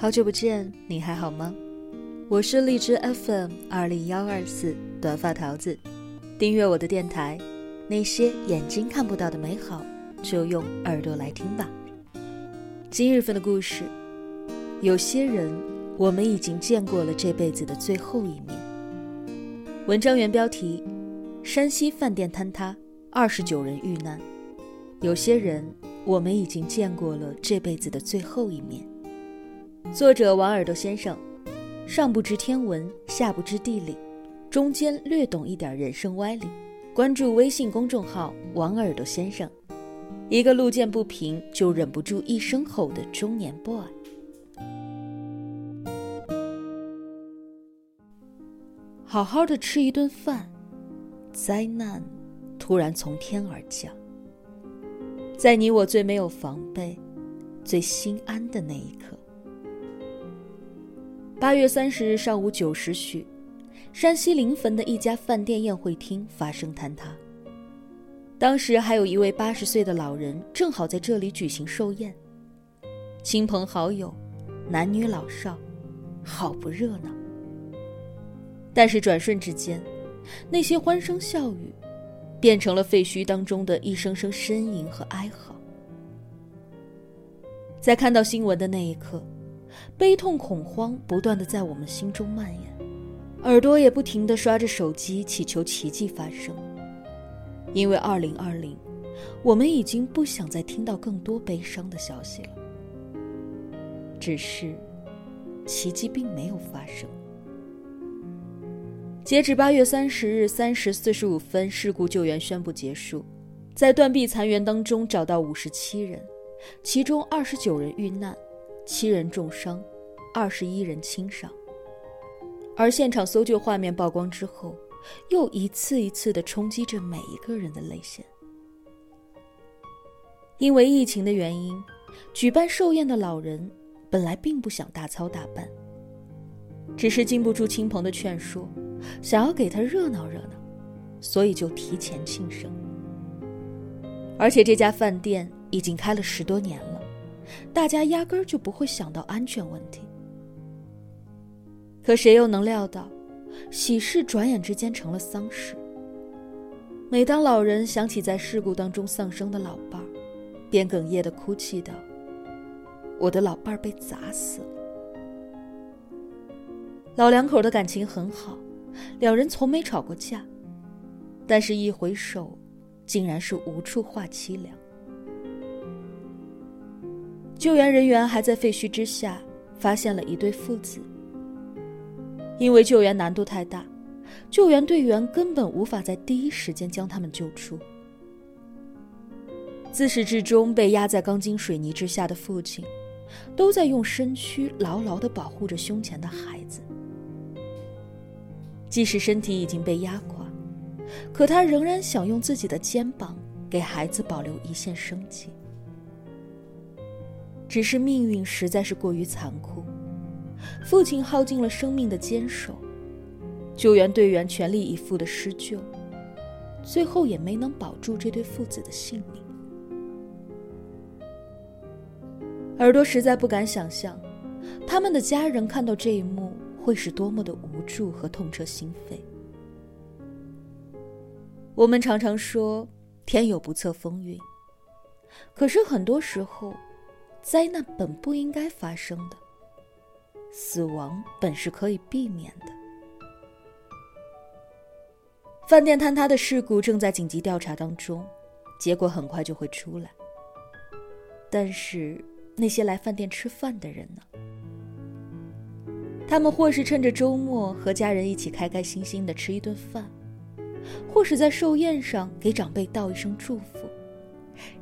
好久不见，你还好吗？我是荔枝 FM 二零幺二四短发桃子，订阅我的电台，那些眼睛看不到的美好，就用耳朵来听吧。今日份的故事，有些人，我们已经见过了这辈子的最后一面。文章原标题：山西饭店坍塌，二十九人遇难。有些人，我们已经见过了这辈子的最后一面。作者王耳朵先生，上不知天文，下不知地理，中间略懂一点人生歪理。关注微信公众号“王耳朵先生”，一个路见不平就忍不住一声吼的中年 boy。好好的吃一顿饭，灾难突然从天而降，在你我最没有防备、最心安的那一刻。八月三十日上午九时许，山西临汾的一家饭店宴会厅发生坍塌。当时还有一位八十岁的老人正好在这里举行寿宴，亲朋好友，男女老少，好不热闹。但是转瞬之间，那些欢声笑语，变成了废墟当中的一声声呻吟和哀嚎。在看到新闻的那一刻。悲痛恐慌不断的在我们心中蔓延，耳朵也不停的刷着手机，祈求奇迹发生。因为二零二零，我们已经不想再听到更多悲伤的消息了。只是，奇迹并没有发生。截止八月三十日三时四十五分，事故救援宣布结束，在断壁残垣当中找到五十七人，其中二十九人遇难。七人重伤，二十一人轻伤。而现场搜救画面曝光之后，又一次一次的冲击着每一个人的泪腺。因为疫情的原因，举办寿宴的老人本来并不想大操大办，只是经不住亲朋的劝说，想要给他热闹热闹，所以就提前庆生。而且这家饭店已经开了十多年了。大家压根儿就不会想到安全问题，可谁又能料到，喜事转眼之间成了丧事。每当老人想起在事故当中丧生的老伴儿，便哽咽的哭泣道：“我的老伴儿被砸死了。”老两口的感情很好，两人从没吵过架，但是一回首，竟然是无处话凄凉。救援人员还在废墟之下发现了一对父子。因为救援难度太大，救援队员根本无法在第一时间将他们救出。自始至终被压在钢筋水泥之下的父亲，都在用身躯牢牢地保护着胸前的孩子。即使身体已经被压垮，可他仍然想用自己的肩膀给孩子保留一线生机。只是命运实在是过于残酷，父亲耗尽了生命的坚守，救援队员全力以赴的施救，最后也没能保住这对父子的性命。耳朵实在不敢想象，他们的家人看到这一幕会是多么的无助和痛彻心扉。我们常常说天有不测风云，可是很多时候。灾难本不应该发生的，死亡本是可以避免的。饭店坍塌的事故正在紧急调查当中，结果很快就会出来。但是那些来饭店吃饭的人呢？他们或是趁着周末和家人一起开开心心的吃一顿饭，或是在寿宴上给长辈道一声祝福，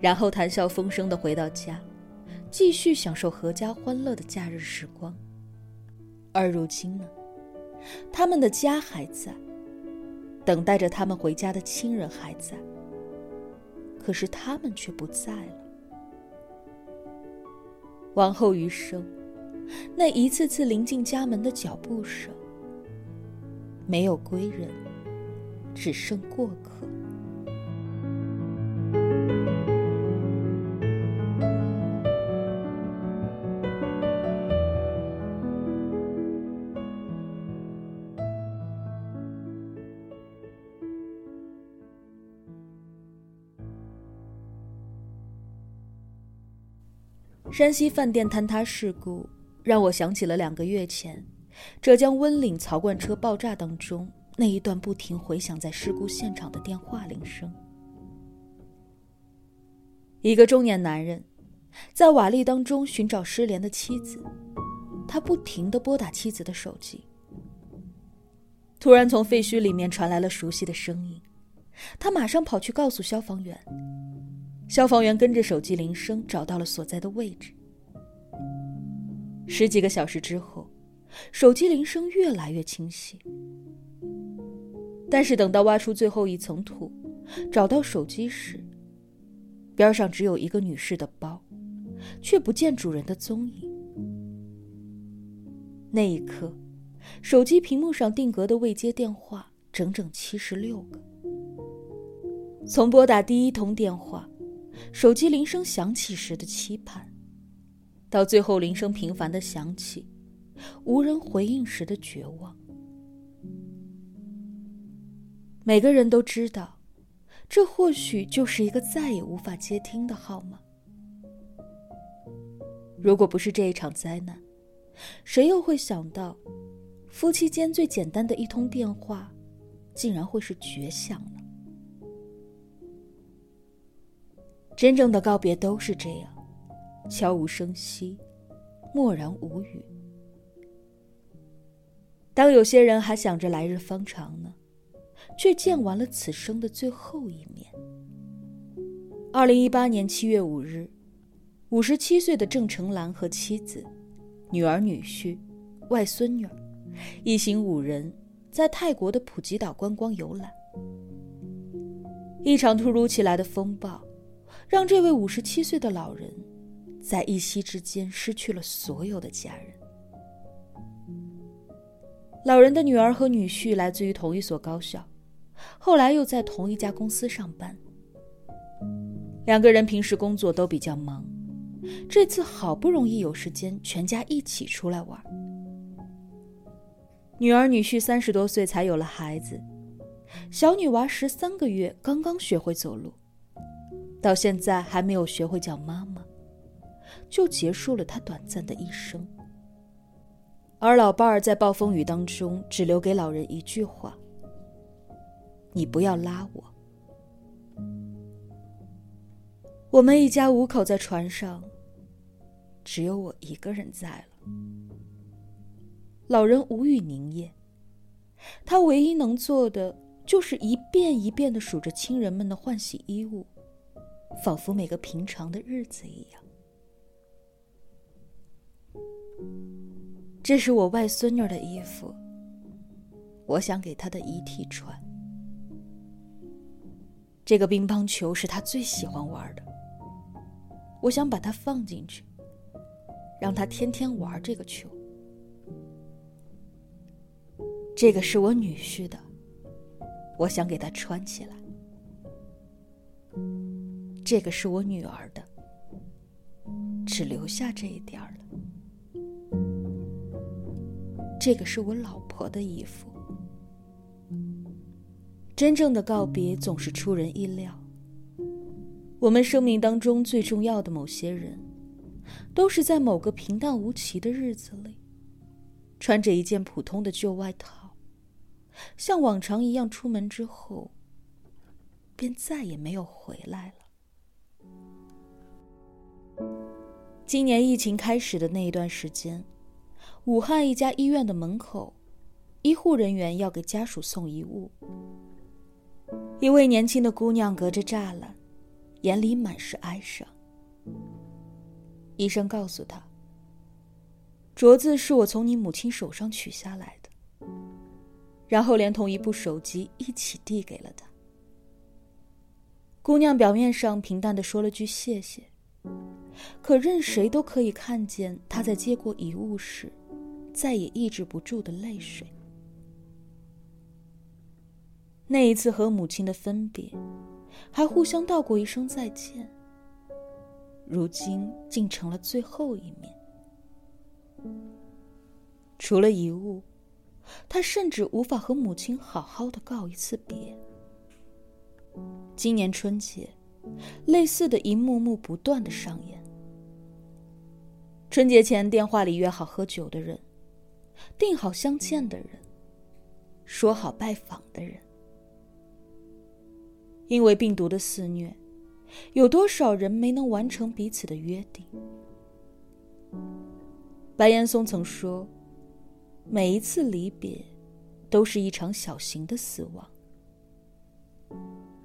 然后谈笑风生的回到家。继续享受阖家欢乐的假日时光，而如今呢，他们的家还在，等待着他们回家的亲人还在，可是他们却不在了。往后余生，那一次次临近家门的脚步声，没有归人，只剩过客。山西饭店坍塌事故让我想起了两个月前浙江温岭槽罐车爆炸当中那一段不停回响在事故现场的电话铃声。一个中年男人在瓦砾当中寻找失联的妻子，他不停的拨打妻子的手机。突然，从废墟里面传来了熟悉的声音，他马上跑去告诉消防员。消防员跟着手机铃声找到了所在的位置。十几个小时之后，手机铃声越来越清晰。但是等到挖出最后一层土，找到手机时，边上只有一个女士的包，却不见主人的踪影。那一刻，手机屏幕上定格的未接电话整整七十六个。从拨打第一通电话。手机铃声响起时的期盼，到最后铃声频繁的响起，无人回应时的绝望。每个人都知道，这或许就是一个再也无法接听的号码。如果不是这一场灾难，谁又会想到，夫妻间最简单的一通电话，竟然会是绝响呢？真正的告别都是这样，悄无声息，默然无语。当有些人还想着来日方长呢，却见完了此生的最后一面。二零一八年七月五日，五十七岁的郑成兰和妻子、女儿、女婿、外孙女一行五人在泰国的普吉岛观光游览，一场突如其来的风暴。让这位五十七岁的老人，在一夕之间失去了所有的家人。老人的女儿和女婿来自于同一所高校，后来又在同一家公司上班。两个人平时工作都比较忙，这次好不容易有时间，全家一起出来玩。女儿女婿三十多岁才有了孩子，小女娃十三个月刚刚学会走路。到现在还没有学会叫妈妈，就结束了他短暂的一生。而老伴儿在暴风雨当中只留给老人一句话：“你不要拉我。”我们一家五口在船上，只有我一个人在了。老人无语凝噎，他唯一能做的就是一遍一遍的数着亲人们的换洗衣物。仿佛每个平常的日子一样。这是我外孙女的衣服，我想给她的遗体穿。这个乒乓球是她最喜欢玩的，我想把它放进去，让她天天玩这个球。这个是我女婿的，我想给他穿起来。这个是我女儿的，只留下这一点儿了。这个是我老婆的衣服。真正的告别总是出人意料。我们生命当中最重要的某些人，都是在某个平淡无奇的日子里，穿着一件普通的旧外套，像往常一样出门之后，便再也没有回来了。今年疫情开始的那一段时间，武汉一家医院的门口，医护人员要给家属送遗物。一位年轻的姑娘隔着栅栏，眼里满是哀伤。医生告诉她：“镯子是我从你母亲手上取下来的。”然后连同一部手机一起递给了她。姑娘表面上平淡的说了句谢谢。可任谁都可以看见他在接过遗物时，再也抑制不住的泪水。那一次和母亲的分别，还互相道过一声再见，如今竟成了最后一面。除了遗物，他甚至无法和母亲好好的告一次别。今年春节，类似的一幕幕不断的上演。春节前电话里约好喝酒的人，定好相见的人，说好拜访的人，因为病毒的肆虐，有多少人没能完成彼此的约定？白岩松曾说：“每一次离别，都是一场小型的死亡。”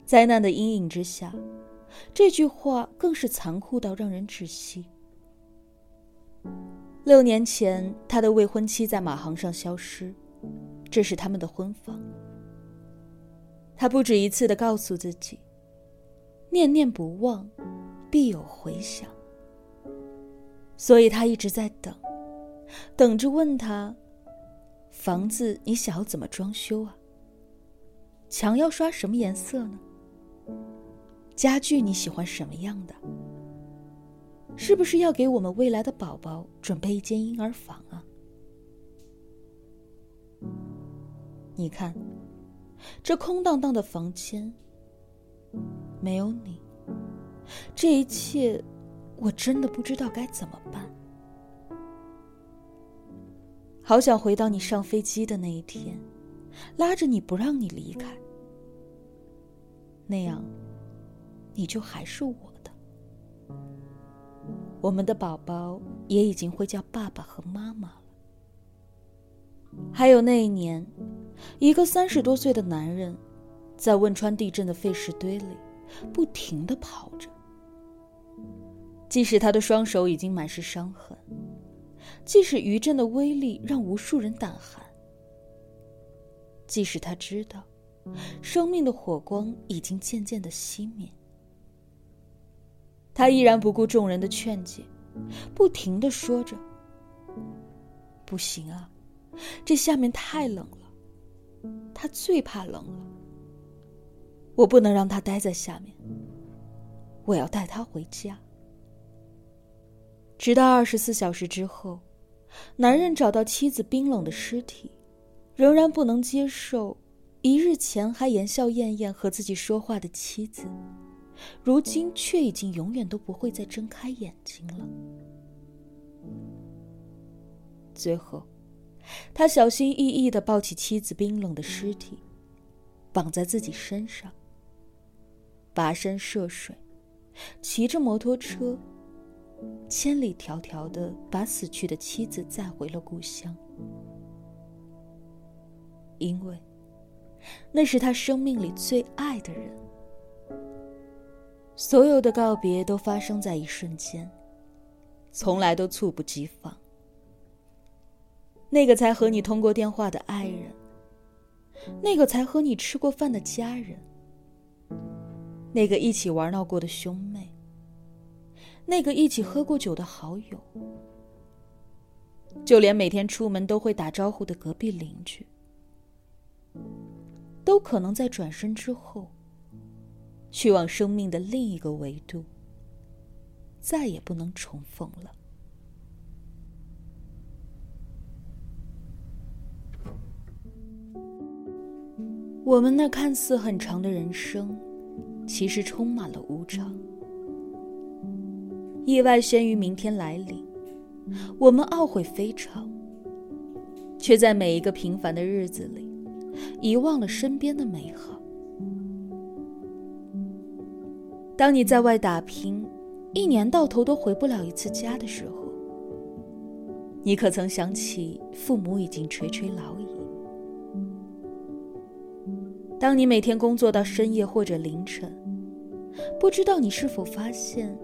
灾难的阴影之下，这句话更是残酷到让人窒息。六年前，他的未婚妻在马航上消失，这是他们的婚房。他不止一次的告诉自己：“念念不忘，必有回响。”所以他一直在等，等着问他：“房子你想要怎么装修啊？墙要刷什么颜色呢？”家具你喜欢什么样的？是不是要给我们未来的宝宝准备一间婴儿房啊？你看，这空荡荡的房间，没有你，这一切，我真的不知道该怎么办。好想回到你上飞机的那一天，拉着你不让你离开。那样，你就还是我的。我们的宝宝也已经会叫爸爸和妈妈了。还有那一年，一个三十多岁的男人，在汶川地震的废石堆里，不停的跑着。即使他的双手已经满是伤痕，即使余震的威力让无数人胆寒，即使他知道。生命的火光已经渐渐的熄灭，他依然不顾众人的劝解，不停的说着：“不行啊，这下面太冷了，他最怕冷了。我不能让他待在下面，我要带他回家。”直到二十四小时之后，男人找到妻子冰冷的尸体，仍然不能接受。一日前还言笑晏晏和自己说话的妻子，如今却已经永远都不会再睁开眼睛了。最后，他小心翼翼的抱起妻子冰冷的尸体，绑在自己身上，跋山涉水，骑着摩托车，千里迢迢的把死去的妻子载回了故乡，因为。那是他生命里最爱的人。所有的告别都发生在一瞬间，从来都猝不及防。那个才和你通过电话的爱人，那个才和你吃过饭的家人，那个一起玩闹过的兄妹，那个一起喝过酒的好友，就连每天出门都会打招呼的隔壁邻居。都可能在转身之后，去往生命的另一个维度，再也不能重逢了。我们那看似很长的人生，其实充满了无常。意外先于明天来临，我们懊悔非常，却在每一个平凡的日子里。遗忘了身边的美好。当你在外打拼，一年到头都回不了一次家的时候，你可曾想起父母已经垂垂老矣？当你每天工作到深夜或者凌晨，不知道你是否发现，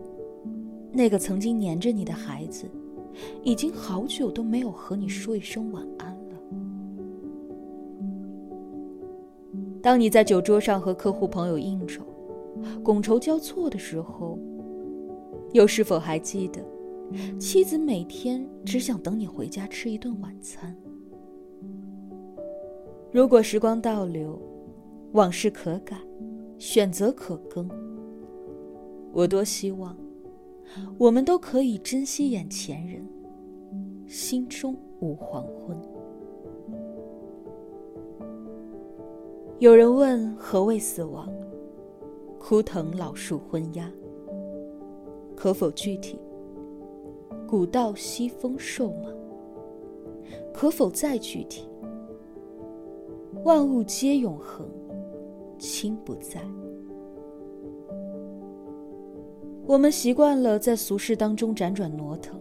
那个曾经黏着你的孩子，已经好久都没有和你说一声晚安了。当你在酒桌上和客户朋友应酬，觥筹交错的时候，又是否还记得，妻子每天只想等你回家吃一顿晚餐？如果时光倒流，往事可改，选择可更，我多希望，我们都可以珍惜眼前人，心中无黄昏。有人问何谓死亡？枯藤老树昏鸦。可否具体？古道西风瘦马。可否再具体？万物皆永恒，亲不在。我们习惯了在俗世当中辗转挪腾，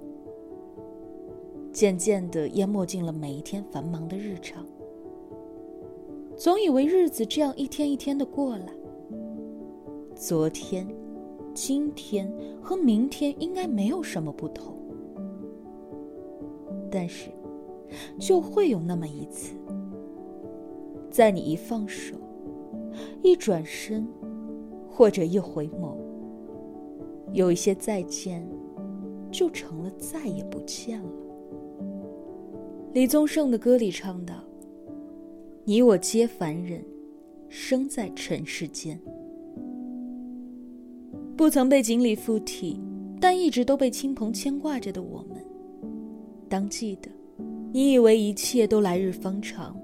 渐渐的淹没进了每一天繁忙的日常。总以为日子这样一天一天的过来，昨天、今天和明天应该没有什么不同。但是，就会有那么一次，在你一放手、一转身，或者一回眸，有一些再见，就成了再也不见了。李宗盛的歌里唱道。你我皆凡人，生在尘世间。不曾被锦鲤附体，但一直都被亲朋牵挂着的我们，当记得，你以为一切都来日方长，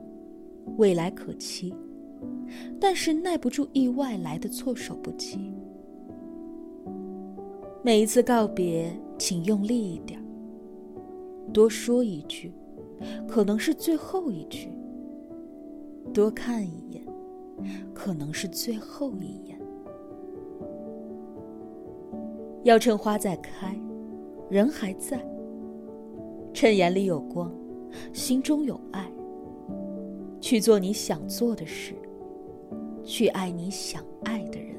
未来可期，但是耐不住意外来的措手不及。每一次告别，请用力一点，多说一句，可能是最后一句。多看一眼，可能是最后一眼。要趁花在开，人还在；趁眼里有光，心中有爱。去做你想做的事，去爱你想爱的人。